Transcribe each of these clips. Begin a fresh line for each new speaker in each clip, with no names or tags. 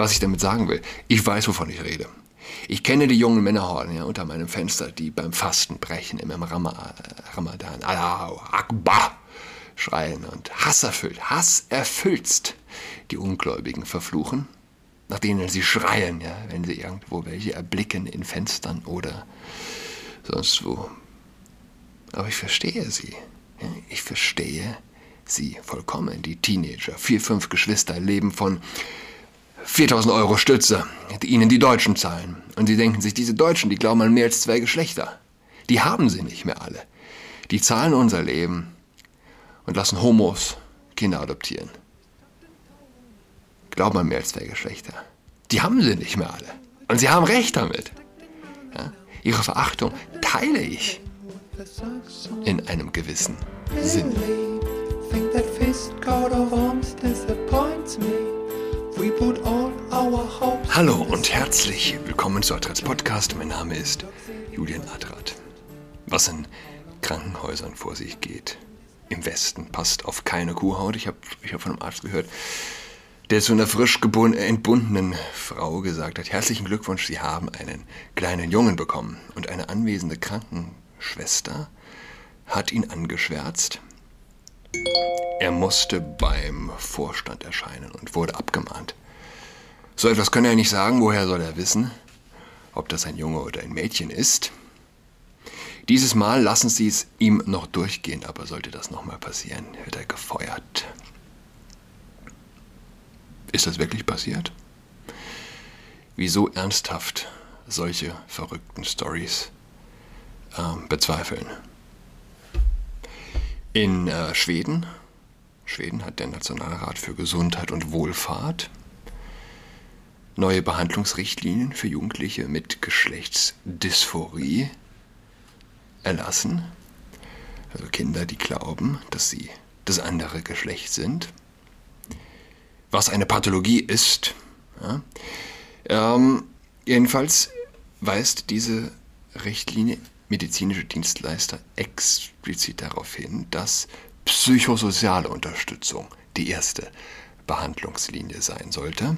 Was ich damit sagen will, ich weiß, wovon ich rede. Ich kenne die jungen Männerhorden ja, unter meinem Fenster, die beim Fasten brechen, im Ramadan, Allahu Akbar schreien und hasserfüllt, hasserfüllst die Ungläubigen verfluchen, nach denen sie schreien, ja, wenn sie irgendwo welche erblicken in Fenstern oder sonst wo. Aber ich verstehe sie. Ja, ich verstehe sie vollkommen. Die Teenager, vier, fünf Geschwister leben von 4000 Euro Stütze, die ihnen die Deutschen zahlen. Und sie denken sich, diese Deutschen, die glauben an mehr als zwei Geschlechter. Die haben sie nicht mehr alle. Die zahlen unser Leben und lassen Homos Kinder adoptieren. Glauben an mehr als zwei Geschlechter. Die haben sie nicht mehr alle. Und sie haben recht damit. Ja? Ihre Verachtung teile ich in einem gewissen Sinn. Hallo und herzlich willkommen zu Adrats Podcast. Mein Name ist Julian Adrat. Was in Krankenhäusern vor sich geht im Westen passt auf keine Kuhhaut. Ich habe ich hab von einem Arzt gehört, der zu einer frisch entbundenen Frau gesagt hat, herzlichen Glückwunsch, Sie haben einen kleinen Jungen bekommen. Und eine anwesende Krankenschwester hat ihn angeschwärzt. Er musste beim Vorstand erscheinen und wurde abgemahnt. So etwas kann er nicht sagen, woher soll er wissen, ob das ein Junge oder ein Mädchen ist. Dieses Mal lassen sie es ihm noch durchgehen, aber sollte das nochmal passieren, wird er gefeuert. Ist das wirklich passiert? Wieso ernsthaft solche verrückten Stories äh, bezweifeln? In äh, Schweden, Schweden hat der Nationalrat für Gesundheit und Wohlfahrt neue Behandlungsrichtlinien für Jugendliche mit Geschlechtsdysphorie erlassen. Also Kinder, die glauben, dass sie das andere Geschlecht sind. Was eine Pathologie ist. Ja. Ähm, jedenfalls weist diese Richtlinie medizinische Dienstleister explizit darauf hin, dass psychosoziale Unterstützung die erste Behandlungslinie sein sollte.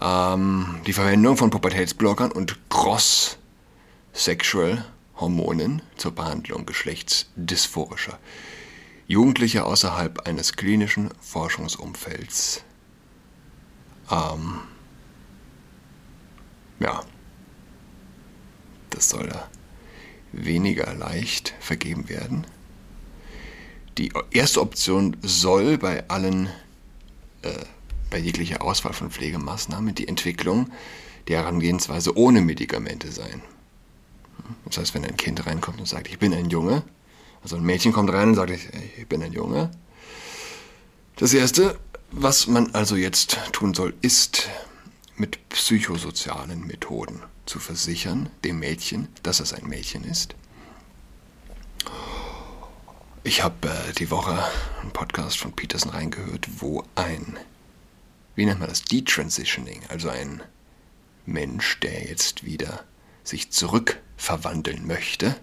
Ähm, die Verwendung von Pubertätsblockern und Cross Sexual Hormonen zur Behandlung geschlechtsdysphorischer Jugendlicher außerhalb eines klinischen Forschungsumfelds. Ähm, ja, das soll da weniger leicht vergeben werden. Die erste Option soll bei allen, äh, bei jeglicher Auswahl von Pflegemaßnahmen die Entwicklung der Herangehensweise ohne Medikamente sein. Das heißt, wenn ein Kind reinkommt und sagt, ich bin ein Junge, also ein Mädchen kommt rein und sagt, ich bin ein Junge. Das Erste, was man also jetzt tun soll, ist mit psychosozialen Methoden zu versichern, dem Mädchen, dass es ein Mädchen ist. Ich habe äh, die Woche einen Podcast von Peterson reingehört, wo ein, wie nennt man das, Detransitioning, also ein Mensch, der jetzt wieder sich zurückverwandeln möchte,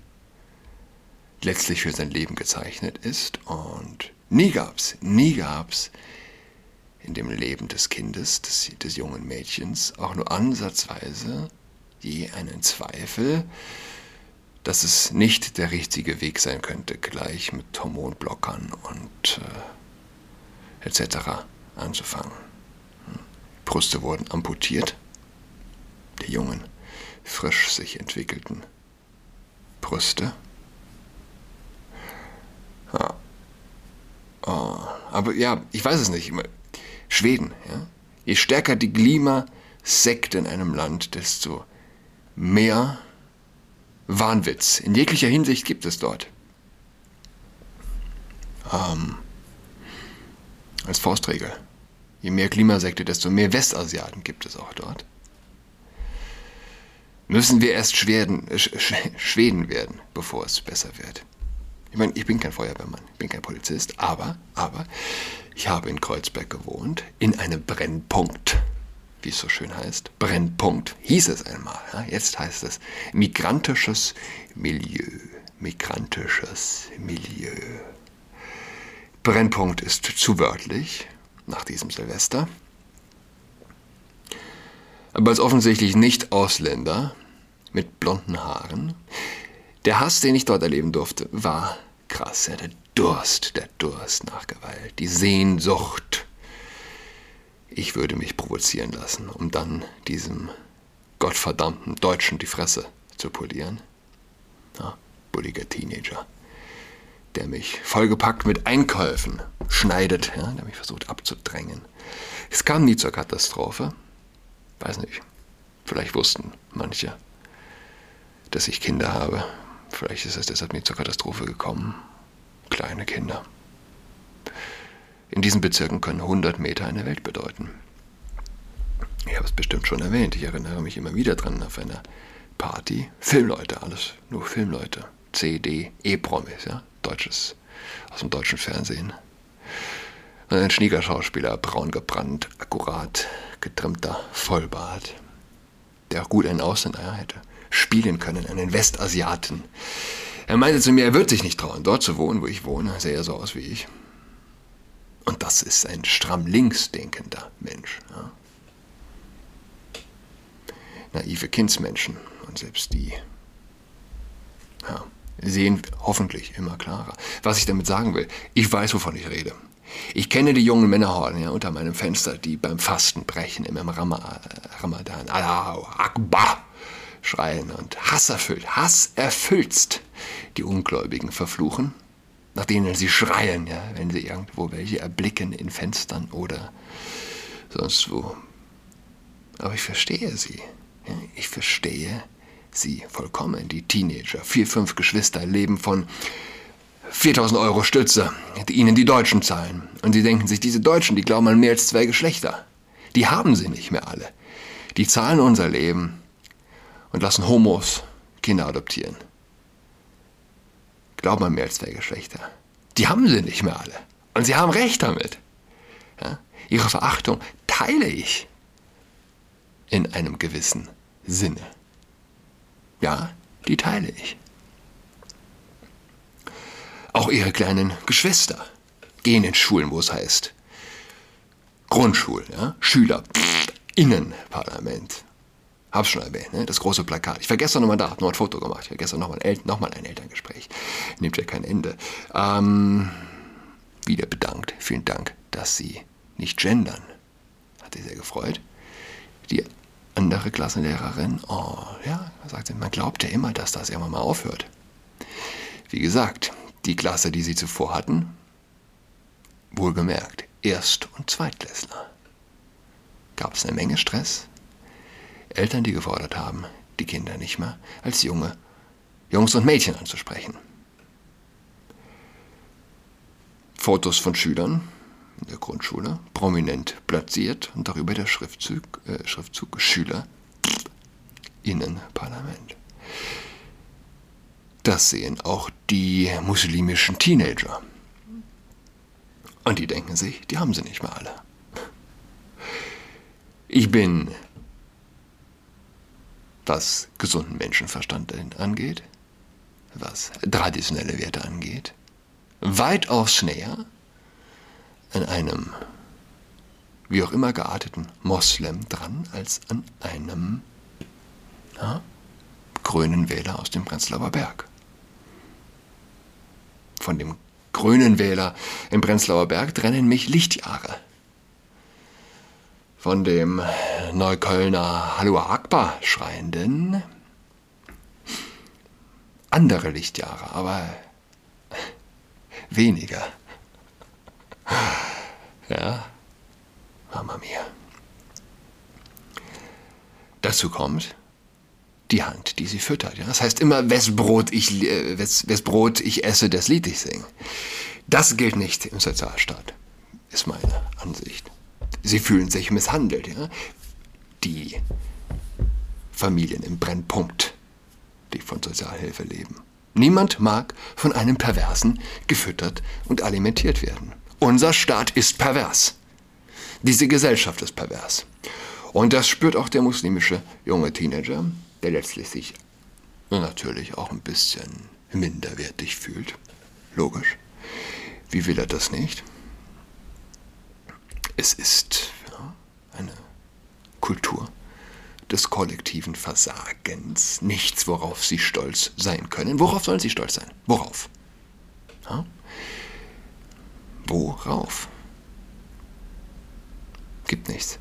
letztlich für sein Leben gezeichnet ist. Und nie gab's, nie gab's in dem Leben des Kindes, des, des jungen Mädchens, auch nur ansatzweise je einen Zweifel, dass es nicht der richtige Weg sein könnte, gleich mit Hormonblockern und äh, etc. anzufangen. Brüste wurden amputiert, die jungen frisch sich entwickelten Brüste. Ja. Oh. Aber ja, ich weiß es nicht. Schweden, ja. Je stärker die Klimasekt in einem Land, desto mehr Wahnwitz in jeglicher Hinsicht gibt es dort. Ähm, als Faustregel. Je mehr Klimasekte, desto mehr Westasiaten gibt es auch dort müssen wir erst Schweden, äh, Schweden werden, bevor es besser wird. Ich meine, ich bin kein Feuerwehrmann, ich bin kein Polizist, aber, aber, ich habe in Kreuzberg gewohnt, in einem Brennpunkt, wie es so schön heißt. Brennpunkt hieß es einmal, ja? jetzt heißt es migrantisches Milieu. Migrantisches Milieu. Brennpunkt ist zu wörtlich. nach diesem Silvester. Aber als offensichtlich Nicht-Ausländer mit blonden Haaren. Der Hass, den ich dort erleben durfte, war krass. Ja, der Durst, der Durst nach Gewalt, die Sehnsucht. Ich würde mich provozieren lassen, um dann diesem gottverdammten Deutschen die Fresse zu polieren. Ja, bulliger Teenager, der mich vollgepackt mit Einkäufen schneidet, ja, der mich versucht abzudrängen. Es kam nie zur Katastrophe. Weiß nicht. Vielleicht wussten manche, dass ich Kinder habe. Vielleicht ist es deshalb nie zur Katastrophe gekommen. Kleine Kinder. In diesen Bezirken können 100 Meter eine Welt bedeuten. Ich habe es bestimmt schon erwähnt. Ich erinnere mich immer wieder dran auf einer Party. Filmleute, alles nur Filmleute. CD, E-Promis, ja, deutsches, aus dem deutschen Fernsehen. Und ein Schniegerschauspieler, braun gebrannt, akkurat getrimmter Vollbart, der auch gut einen Ausländer hätte spielen können, einen Westasiaten. Er meinte zu mir, er wird sich nicht trauen, dort zu wohnen, wo ich wohne, sähe er so aus wie ich. Und das ist ein stramm links denkender Mensch. Ja. Naive Kindsmenschen und selbst die ja, sehen hoffentlich immer klarer. Was ich damit sagen will, ich weiß, wovon ich rede. Ich kenne die jungen Männerhorden ja, unter meinem Fenster, die beim Fasten brechen im Ramadan. Allahu Akbar schreien und hasserfüllt, hasserfüllst die Ungläubigen verfluchen, nach denen sie schreien, ja, wenn sie irgendwo welche erblicken in Fenstern oder sonst wo. Aber ich verstehe sie. Ja, ich verstehe sie vollkommen. Die Teenager, vier, fünf Geschwister leben von 4000 Euro Stütze, die ihnen die Deutschen zahlen. Und sie denken sich, diese Deutschen, die glauben an mehr als zwei Geschlechter. Die haben sie nicht mehr alle. Die zahlen unser Leben und lassen Homos Kinder adoptieren. Glauben an mehr als zwei Geschlechter. Die haben sie nicht mehr alle. Und sie haben recht damit. Ja? Ihre Verachtung teile ich in einem gewissen Sinne. Ja, die teile ich. Auch ihre kleinen Geschwister gehen in Schulen, wo es heißt Grundschulen, ja? Schüler, Innenparlament. Hab's schon erwähnt, ne? das große Plakat. Ich war gestern nochmal da, hab noch ein Foto gemacht. Ich war gestern nochmal ein, noch ein Elterngespräch. Nimmt ja kein Ende. Ähm, wieder bedankt. Vielen Dank, dass Sie nicht gendern. Hat sich sehr gefreut. Die andere Klassenlehrerin, oh ja, sagt sie, man glaubt ja immer, dass das irgendwann mal aufhört. Wie gesagt, die Klasse, die sie zuvor hatten, wohlgemerkt, Erst- und Zweitklässler. Gab es eine Menge Stress? Eltern, die gefordert haben, die Kinder nicht mehr als Junge, Jungs und Mädchen anzusprechen. Fotos von Schülern in der Grundschule, prominent platziert und darüber der Schriftzug, äh, Schriftzug Schüler Innenparlament. Das sehen auch die muslimischen Teenager. Und die denken sich, die haben sie nicht mehr alle. Ich bin, was gesunden Menschenverstand angeht, was traditionelle Werte angeht, weitaus näher an einem wie auch immer gearteten Moslem dran als an einem ja, grünen Wähler aus dem Prenzlauer Berg von dem grünen Wähler im Prenzlauer Berg trennen mich Lichtjahre. Von dem Neuköllner Hallo Akbar schreienden andere Lichtjahre, aber weniger. Ja, Mama mia. Dazu kommt, die Hand, die sie füttert. Ja? Das heißt immer, wes Brot ich, äh, wes, wes Brot ich esse, das Lied ich singe. Das gilt nicht im Sozialstaat, ist meine Ansicht. Sie fühlen sich misshandelt. Ja? Die Familien im Brennpunkt, die von Sozialhilfe leben. Niemand mag von einem Perversen gefüttert und alimentiert werden. Unser Staat ist pervers. Diese Gesellschaft ist pervers. Und das spürt auch der muslimische junge Teenager, der letztlich sich natürlich auch ein bisschen minderwertig fühlt. Logisch. Wie will er das nicht? Es ist ja, eine Kultur des kollektiven Versagens. Nichts, worauf sie stolz sein können. Worauf sollen sie stolz sein? Worauf? Ja? Worauf? Gibt nichts.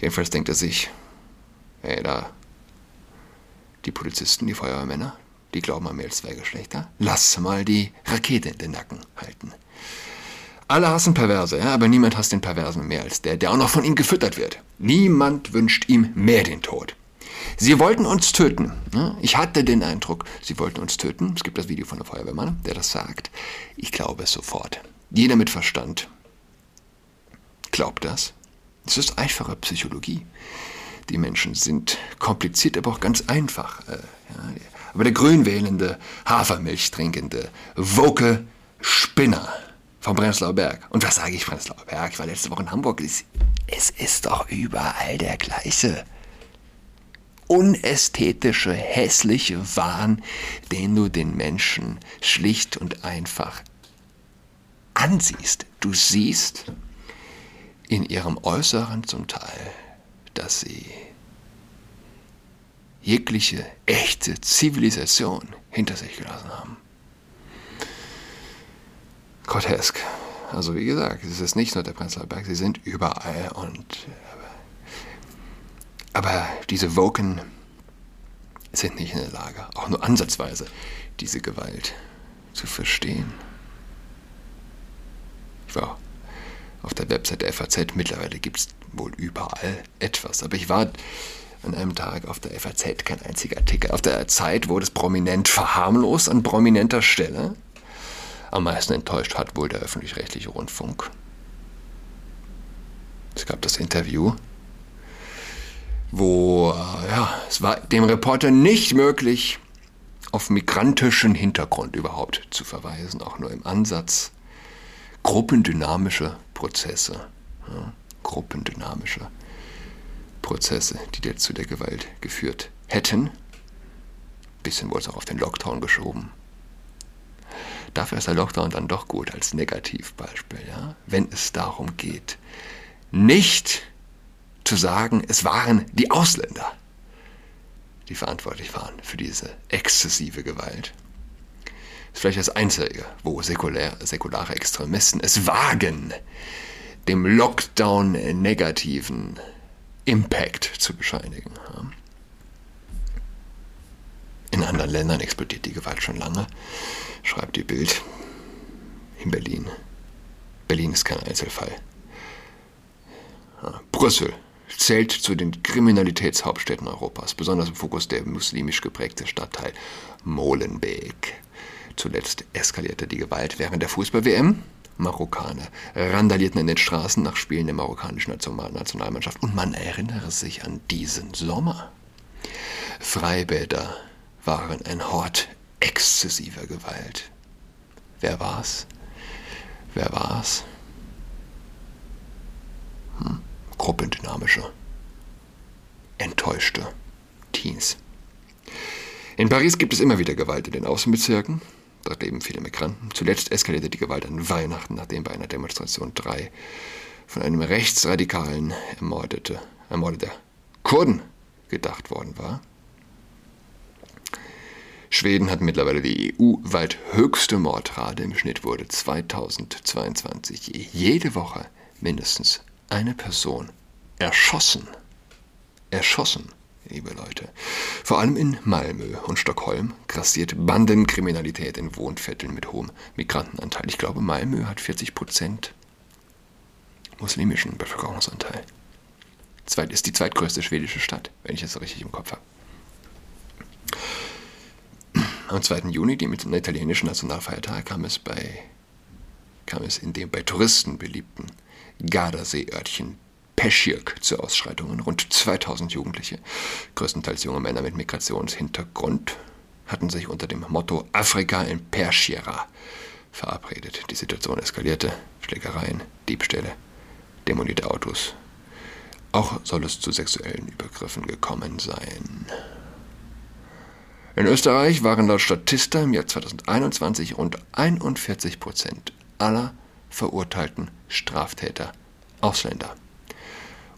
Jedenfalls denkt er sich, ey, da, die Polizisten, die Feuerwehrmänner, die glauben an mehr als zwei Geschlechter. Lass mal die Rakete in den Nacken halten. Alle hassen Perverse, ja, aber niemand hasst den Perversen mehr als der, der auch noch von ihm gefüttert wird. Niemand wünscht ihm mehr den Tod. Sie wollten uns töten. Ich hatte den Eindruck, sie wollten uns töten. Es gibt das Video von einem Feuerwehrmann, der das sagt. Ich glaube es sofort. Jeder mit Verstand glaubt das. Es ist einfache Psychologie. Die Menschen sind kompliziert, aber auch ganz einfach. Äh, aber der grünwählende, Hafermilch trinkende, woke Spinner vom Prenzlauer Berg. Und was sage ich Prenzlauer Berg? Ich war letzte Woche in Hamburg. Es ist doch überall der gleiche unästhetische, hässliche Wahn, den du den Menschen schlicht und einfach ansiehst. Du siehst in ihrem Äußeren zum Teil, dass sie jegliche echte Zivilisation hinter sich gelassen haben grotesk. Also wie gesagt, es ist nicht nur der Prenzlauer Berg, sie sind überall und aber diese Woken sind nicht in der Lage, auch nur ansatzweise diese Gewalt zu verstehen. Ich war auf der Website der FAZ, mittlerweile gibt es wohl überall etwas, aber ich war an einem Tag auf der FAZ kein einziger Artikel. Auf der Zeit wurde es prominent verharmlost an prominenter Stelle. Am meisten enttäuscht hat wohl der öffentlich-rechtliche Rundfunk. Es gab das Interview, wo äh, ja, es war dem Reporter nicht möglich, auf migrantischen Hintergrund überhaupt zu verweisen, auch nur im Ansatz. Gruppendynamische Prozesse, ja, gruppendynamische Prozesse, die jetzt zu der Gewalt geführt hätten. Bisschen wurde es auch auf den Lockdown geschoben. Dafür ist der Lockdown dann doch gut als Negativbeispiel, ja? wenn es darum geht, nicht zu sagen, es waren die Ausländer, die verantwortlich waren für diese exzessive Gewalt. Das ist vielleicht das Einzige, wo säkulär, säkulare Extremisten es wagen, dem Lockdown negativen Impact zu bescheinigen. In anderen Ländern explodiert die Gewalt schon lange schreibt die Bild in Berlin. Berlin ist kein Einzelfall. Brüssel zählt zu den Kriminalitätshauptstädten Europas, besonders im Fokus der muslimisch geprägte Stadtteil Molenbeek. Zuletzt eskalierte die Gewalt während der Fußball-WM. Marokkaner randalierten in den Straßen nach Spielen der marokkanischen Nationalmannschaft. Und man erinnere sich an diesen Sommer. Freibäder waren ein Hort exzessiver Gewalt. Wer war's? Wer war's? Hm. Gruppendynamische, enttäuschte Teens. In Paris gibt es immer wieder Gewalt in den Außenbezirken. Dort leben viele Migranten. Zuletzt eskalierte die Gewalt an Weihnachten, nachdem bei einer Demonstration drei von einem Rechtsradikalen ermordete, ermordete Kurden gedacht worden war. Schweden hat mittlerweile die EU-weit höchste Mordrate. Im Schnitt wurde 2022 jede Woche mindestens eine Person erschossen. Erschossen, liebe Leute. Vor allem in Malmö und Stockholm grassiert Bandenkriminalität in Wohnvierteln mit hohem Migrantenanteil. Ich glaube, Malmö hat 40 Prozent muslimischen Bevölkerungsanteil. Zweit ist die zweitgrößte schwedische Stadt, wenn ich das richtig im Kopf habe. Am 2. Juni, dem italienischen Nationalfeiertag, kam es, bei, kam es in dem bei Touristen beliebten Gardasee-Örtchen Peschirk zu Ausschreitungen. Rund 2000 Jugendliche, größtenteils junge Männer mit Migrationshintergrund, hatten sich unter dem Motto Afrika in Perschira verabredet. Die Situation eskalierte, Schlägereien, Diebstähle, demolierte Autos. Auch soll es zu sexuellen Übergriffen gekommen sein. In Österreich waren laut Statista im Jahr 2021 rund 41 Prozent aller verurteilten Straftäter Ausländer.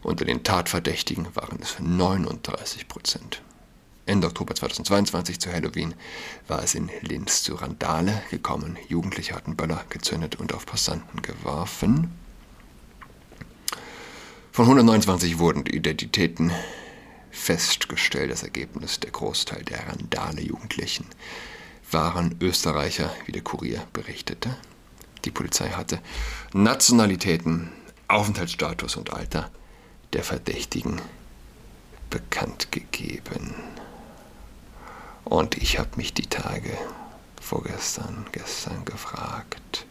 Unter den Tatverdächtigen waren es 39 Prozent. Ende Oktober 2022 zu Halloween war es in Linz zu Randale gekommen. Jugendliche hatten Böller gezündet und auf Passanten geworfen. Von 129 wurden die Identitäten festgestellt. Das Ergebnis der Großteil der Randale-Jugendlichen waren Österreicher, wie der Kurier berichtete. Die Polizei hatte Nationalitäten, Aufenthaltsstatus und Alter der Verdächtigen bekannt gegeben. Und ich habe mich die Tage vorgestern, gestern gefragt,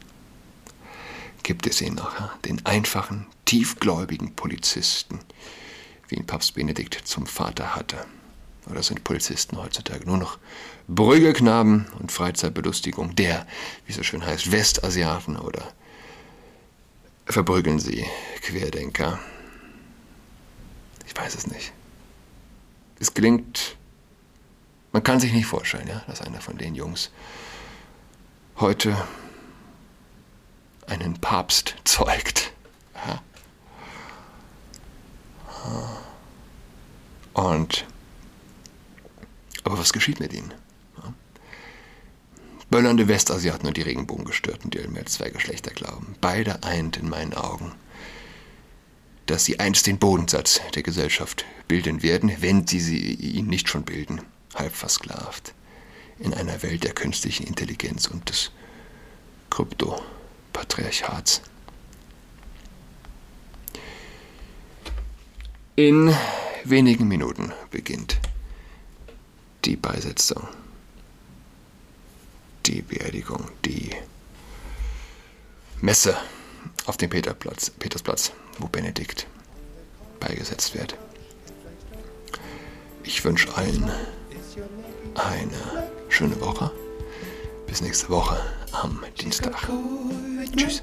gibt es ihn noch, den einfachen, tiefgläubigen Polizisten, wie ihn Papst Benedikt zum Vater hatte? Oder sind Polizisten heutzutage nur noch Brüggelknaben und Freizeitbelustigung der, wie es so schön heißt, Westasiaten oder verprügeln sie Querdenker? Ich weiß es nicht. Es klingt, man kann sich nicht vorstellen, ja, dass einer von den Jungs heute einen Papst zeugt. Ja. Und aber was geschieht mit ihnen? Böllernde Westasiaten und die Regenbogengestörten, die mehr zwei Geschlechter glauben. Beide eint in meinen Augen dass sie einst den Bodensatz der Gesellschaft bilden werden, wenn sie, sie ihn nicht schon bilden, halb versklavt, in einer Welt der künstlichen Intelligenz und des Kryptopatriarchats. In wenigen Minuten beginnt die Beisetzung, die Beerdigung, die Messe auf dem Peterplatz, Petersplatz, wo Benedikt beigesetzt wird. Ich wünsche allen eine schöne Woche. Bis nächste Woche am Dienstag. Tschüss.